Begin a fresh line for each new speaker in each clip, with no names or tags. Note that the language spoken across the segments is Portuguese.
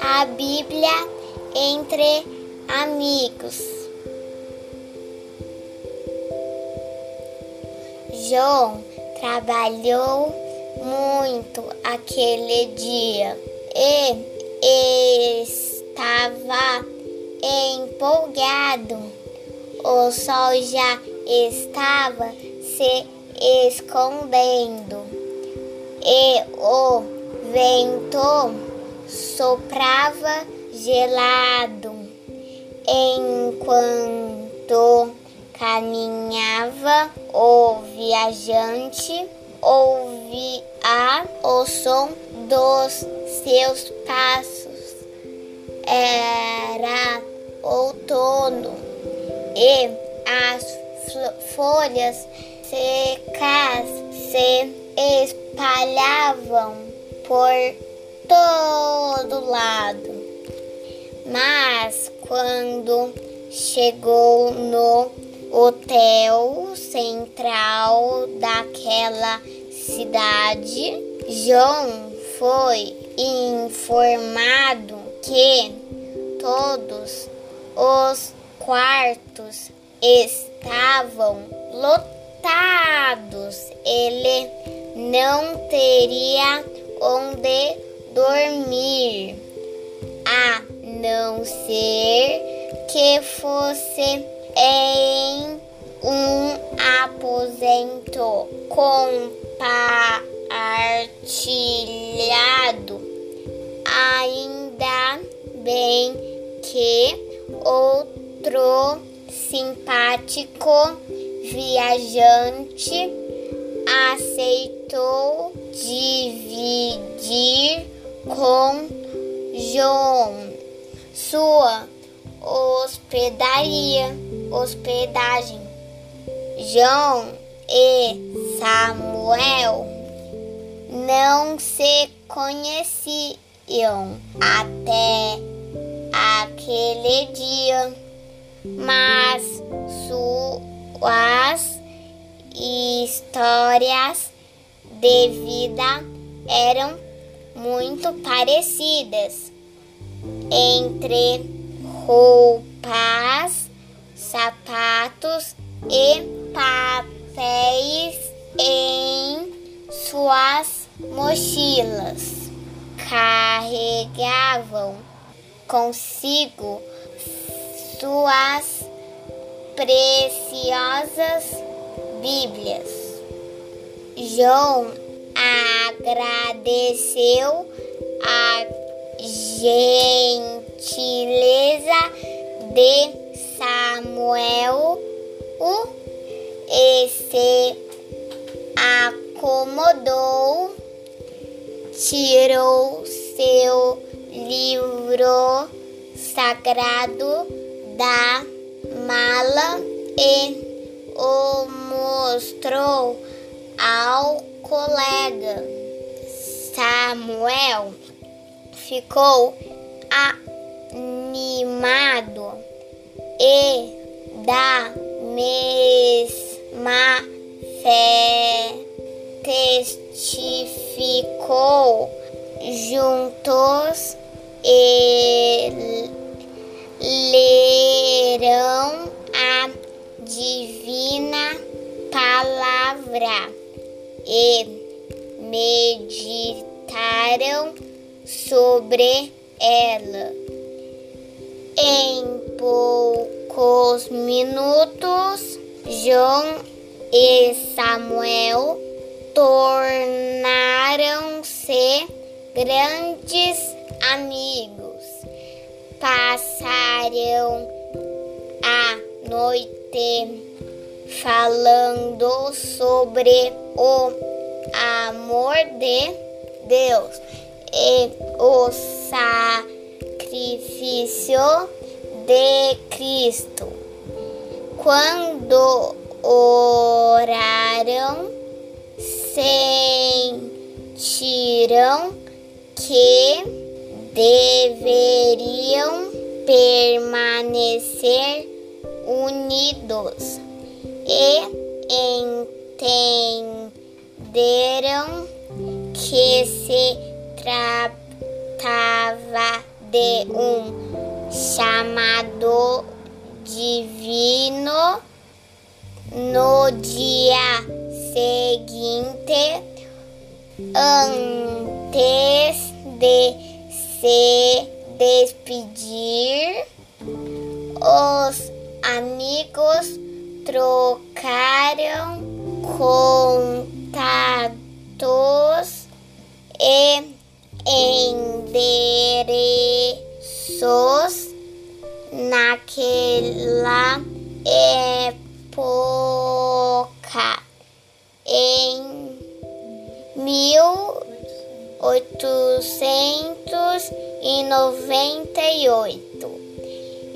A Bíblia entre amigos. João trabalhou muito aquele dia e estava empolgado. O sol já estava se escondendo e o vento soprava gelado enquanto caminhava o viajante ouvia o som dos seus passos. Era outono e as folhas secas se espalhavam por todo lado. Mas quando chegou no hotel central daquela cidade, João foi informado que todos os quartos estavam lotados. Ele não teria onde dormir, a não ser que fosse em um aposento compartilhado. Ainda bem que outro simpático viajante aceitou dividir com João sua hospedaria, hospedagem. João e Samuel não se conheciam até aquele dia, mas suas histórias de vida eram muito parecidas entre roupas, sapatos e papéis em suas mochilas. Carregavam consigo suas preciosas Bíblias. João agradeceu a gentileza de Samuel e se acomodou, tirou seu livro sagrado da mala e o mostrou ao colega. Samuel ficou animado e da mesma fé testificou juntos e lerão a divina palavra e meditaram sobre ela. Em poucos minutos, João e Samuel tornaram-se grandes amigos. Passaram a noite falando sobre o amor de Deus e o sacrifício de Cristo. Quando oraram, sentiram que deveriam permanecer unidos e entenderam que se tratava de um chamado divino. No dia seguinte, antes de se despedir, os amigos trocaram contatos e endereços naquela época. Em mil oitocentos e noventa e oito.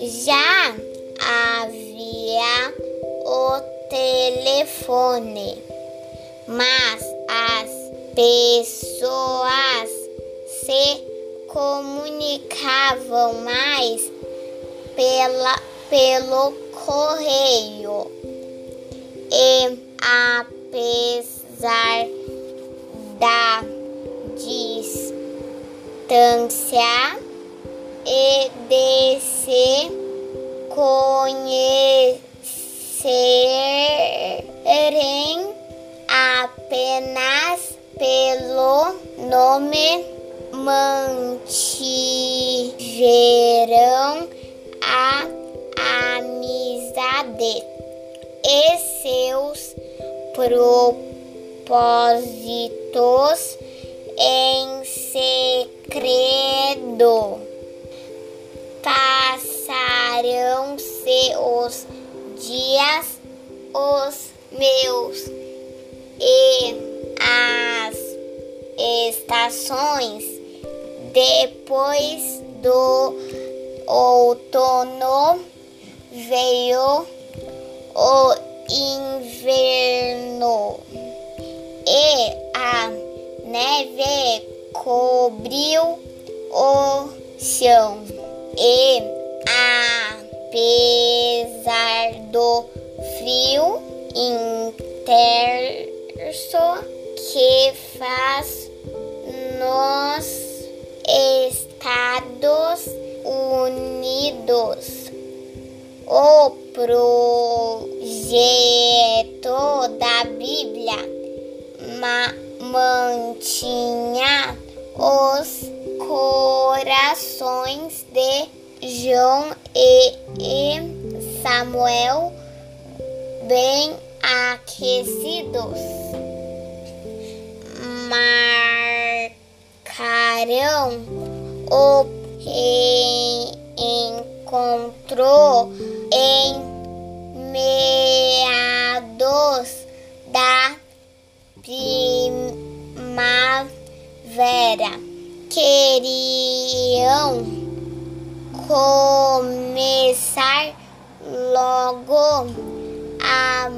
Já havia o telefone, mas as pessoas se comunicavam mais pela, pelo correio. E apesar da distância e de se conhecerem apenas pelo nome mantiveram a amizade e seus propósitos em segredo. Passarão-se os dias, os meus e as estações. Depois do outono veio o inverno e a neve cobriu o chão e apesar do frio intenso que faz nos Estados Unidos. O projeto da Bíblia ma mantinha os corações de João e, e Samuel bem aquecidos. Marcarão o encontrou em meados da primavera. Queriam começar logo a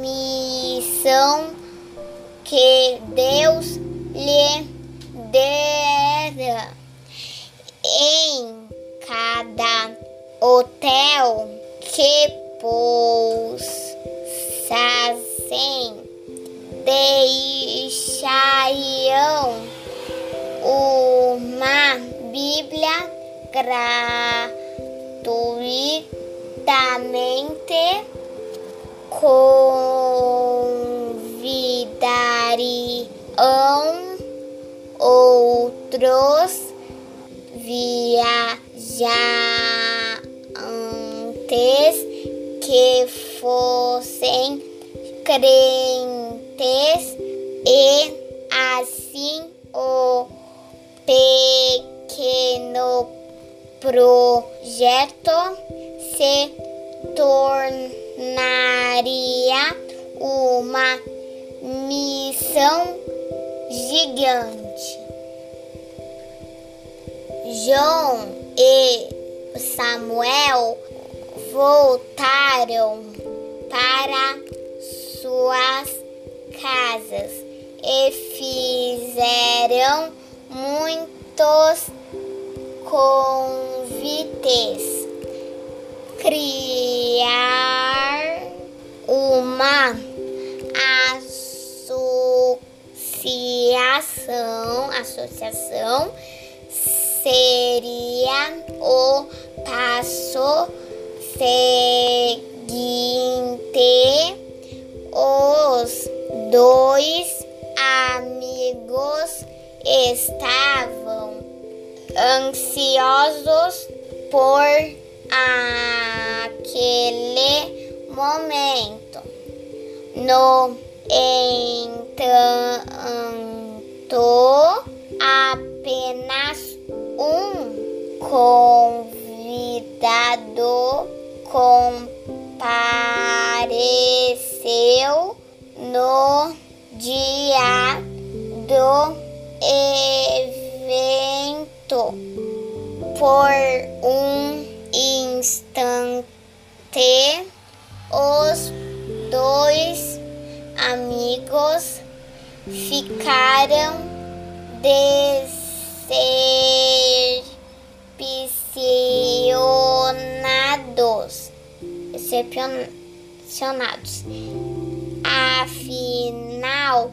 missão que Deus lhe dera. Em cada hotel que pousassem deixariam uma Bíblia gratuitamente convidariam outros viajantes que fossem crentes e assim projeto se tornaria uma missão gigante. João e Samuel voltaram para suas casas e fizeram muitos convites. Criar uma associação, associação seria o passo seguinte. Os dois amigos estavam ansiosos por aquele momento. No entanto, apenas um convidado compareceu ficaram decepcionados. Decepcionados. Afinal,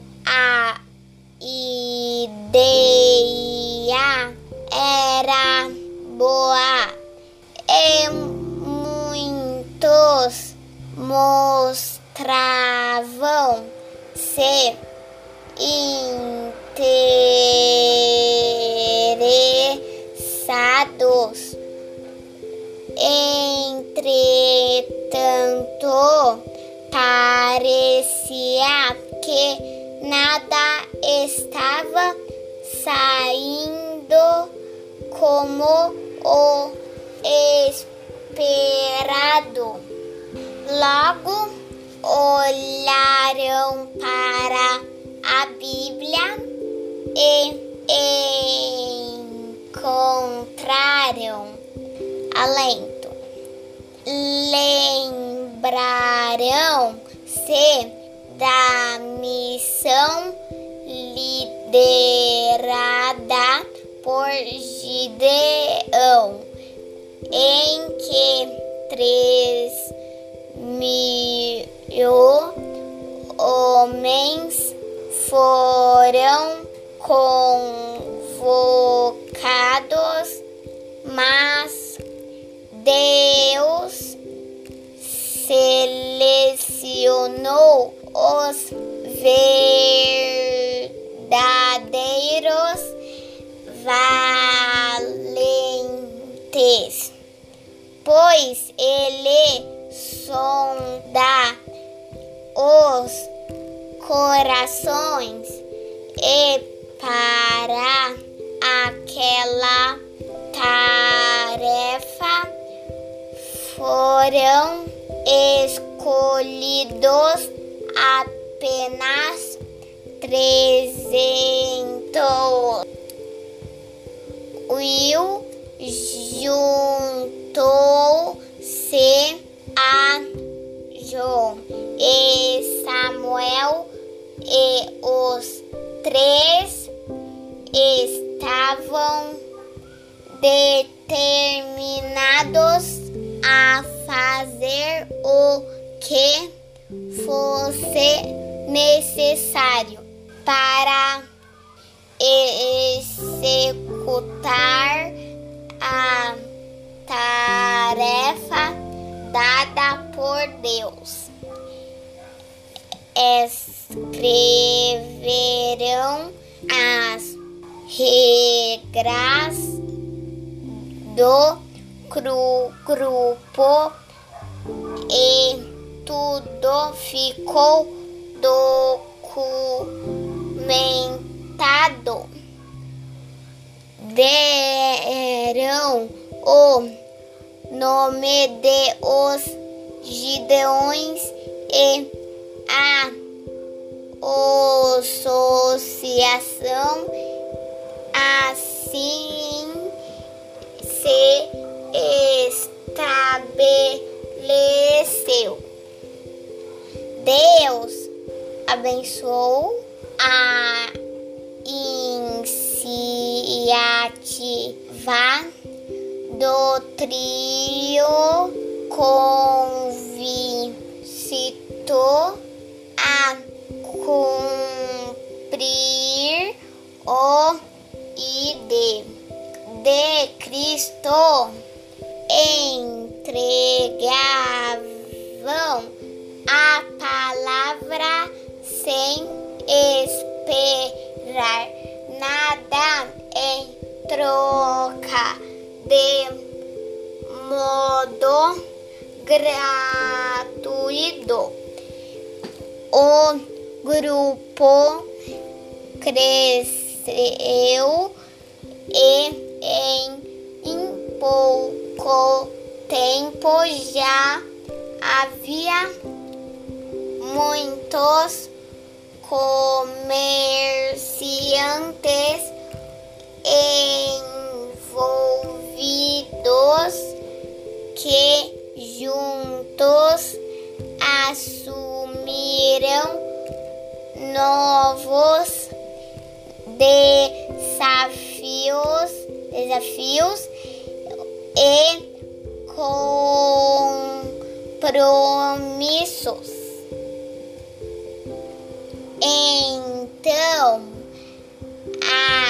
saindo como o esperado. Logo olharam para a Bíblia e encontraram alento. Lembraram-se da missão liderada por Gideão, em que três mil homens foram convocados, mas Deus selecionou os verdadeiros corações e para aquela tarefa foram escolhidos apenas trezentos. Will juntou-se a João e Samuel e os três estavam determinados a fazer o que fosse necessário para executar a tarefa dada por Deus. Escreverão as regras do grupo e tudo ficou documentado. Deram o nome de os Gideões e a associação assim se estabeleceu. Deus abençoou a iniciativa do trio convicto Cristo entregavam a palavra sem esperar nada em troca de modo gratuito. O grupo cresceu e em pouco tempo já havia muitos comerciantes envolvidos que juntos assumiram novos desafios, desafios e compromissos. Então,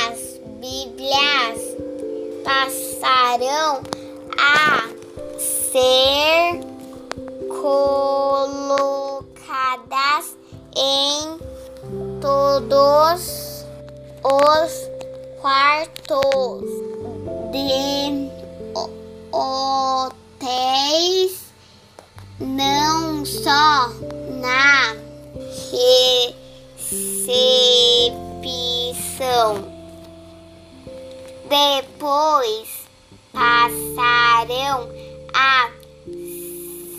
as Bíblias passarão a ser colocadas em todos os quartos de hotéis, não só na recepção. Depois passarão a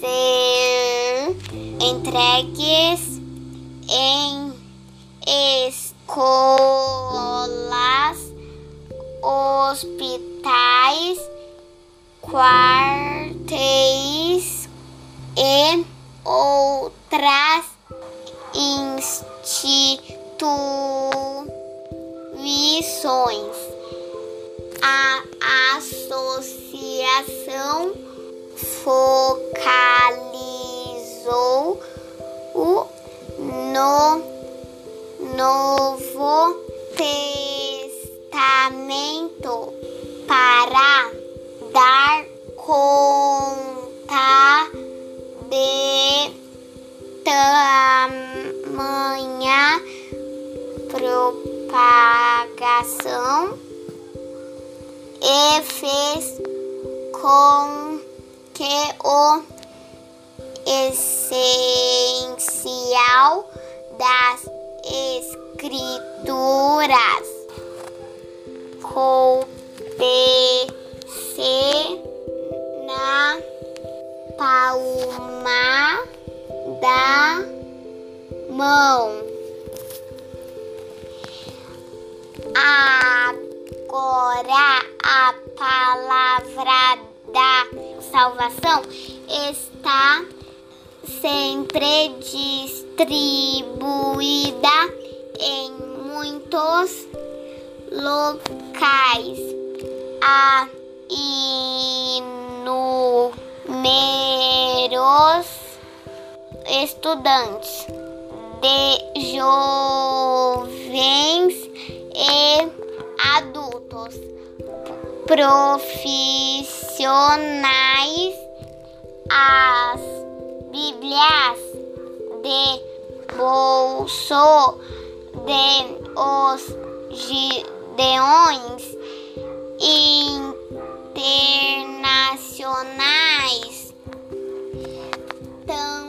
ser entregues em escolas, hospitais, quartéis e outras instituições. A associação focalizou no Novo Testamento para dar conta de tamanha propagação e fez com que o essencial das escrituras coubesse na palma da mão. Agora a palavra da salvação está sempre distribuída em muitos locais. Há inúmeros estudantes de jovens e adultos profissionais. As Bíblias de bolso de os gideões internacionais. Também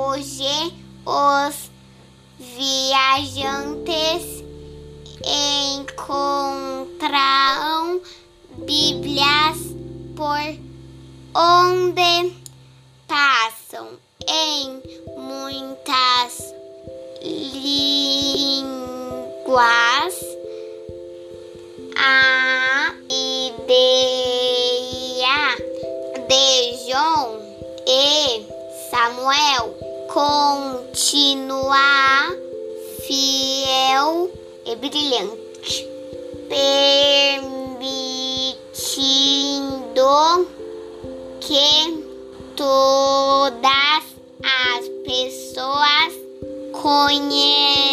hoje, os viajantes encontram Bíblias por onde passam. Em muitas línguas a ideia de João e Samuel continuar fiel e brilhante, permitindo que todas as pessoas conheçam